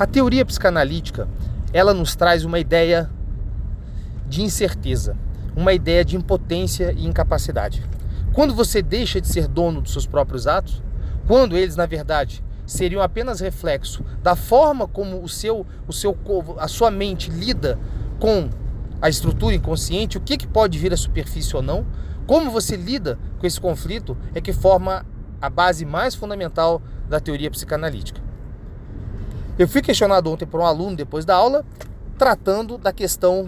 A teoria psicanalítica, ela nos traz uma ideia de incerteza, uma ideia de impotência e incapacidade. Quando você deixa de ser dono dos seus próprios atos, quando eles, na verdade, seriam apenas reflexo da forma como o seu, o seu, a sua mente lida com a estrutura inconsciente, o que, que pode vir à superfície ou não, como você lida com esse conflito é que forma a base mais fundamental da teoria psicanalítica. Eu fui questionado ontem por um aluno depois da aula, tratando da questão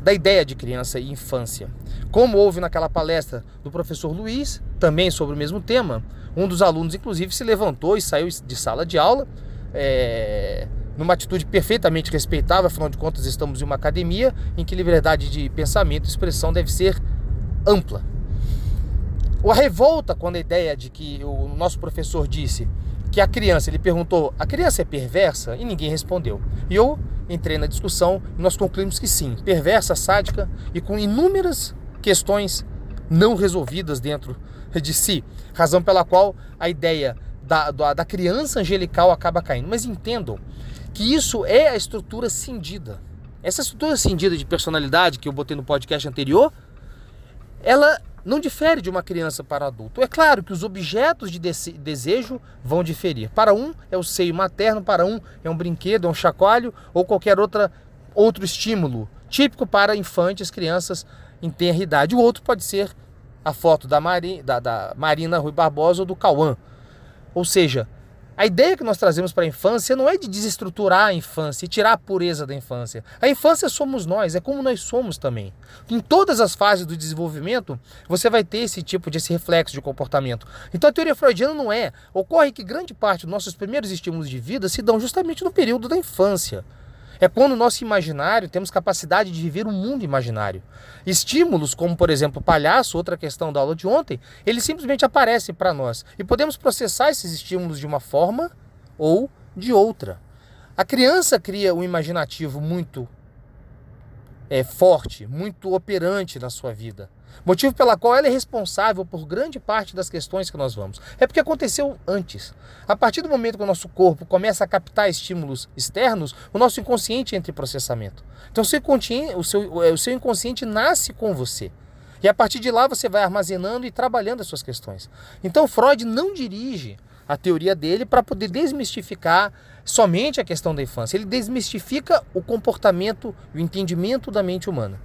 da ideia de criança e infância. Como houve naquela palestra do professor Luiz, também sobre o mesmo tema, um dos alunos, inclusive, se levantou e saiu de sala de aula, é, numa atitude perfeitamente respeitável, afinal de contas, estamos em uma academia em que liberdade de pensamento e expressão deve ser ampla. A revolta quando a ideia de que o nosso professor disse que a criança, ele perguntou, a criança é perversa? E ninguém respondeu. E eu entrei na discussão e nós concluímos que sim, perversa, sádica e com inúmeras questões não resolvidas dentro de si. Razão pela qual a ideia da, da, da criança angelical acaba caindo. Mas entendam que isso é a estrutura cindida. Essa estrutura cindida de personalidade que eu botei no podcast anterior, ela não difere de uma criança para adulto. É claro que os objetos de desejo vão diferir. Para um é o seio materno, para um é um brinquedo, é um chacoalho ou qualquer outra, outro estímulo típico para infantes, crianças em tenra idade. O outro pode ser a foto da, Mari, da, da Marina Rui Barbosa ou do Cauã. Ou seja, a ideia que nós trazemos para a infância não é de desestruturar a infância e tirar a pureza da infância. A infância somos nós, é como nós somos também. Em todas as fases do desenvolvimento, você vai ter esse tipo de esse reflexo de comportamento. Então a teoria freudiana não é. Ocorre que grande parte dos nossos primeiros estímulos de vida se dão justamente no período da infância. É quando o nosso imaginário temos capacidade de viver um mundo imaginário. Estímulos, como por exemplo palhaço, outra questão da aula de ontem, eles simplesmente aparecem para nós e podemos processar esses estímulos de uma forma ou de outra. A criança cria um imaginativo muito é, forte, muito operante na sua vida. Motivo pela qual ela é responsável por grande parte das questões que nós vamos. É porque aconteceu antes. A partir do momento que o nosso corpo começa a captar estímulos externos, o nosso inconsciente entra em processamento. Então o seu, o seu, é, o seu inconsciente nasce com você. E a partir de lá você vai armazenando e trabalhando as suas questões. Então Freud não dirige a teoria dele para poder desmistificar somente a questão da infância. Ele desmistifica o comportamento, o entendimento da mente humana.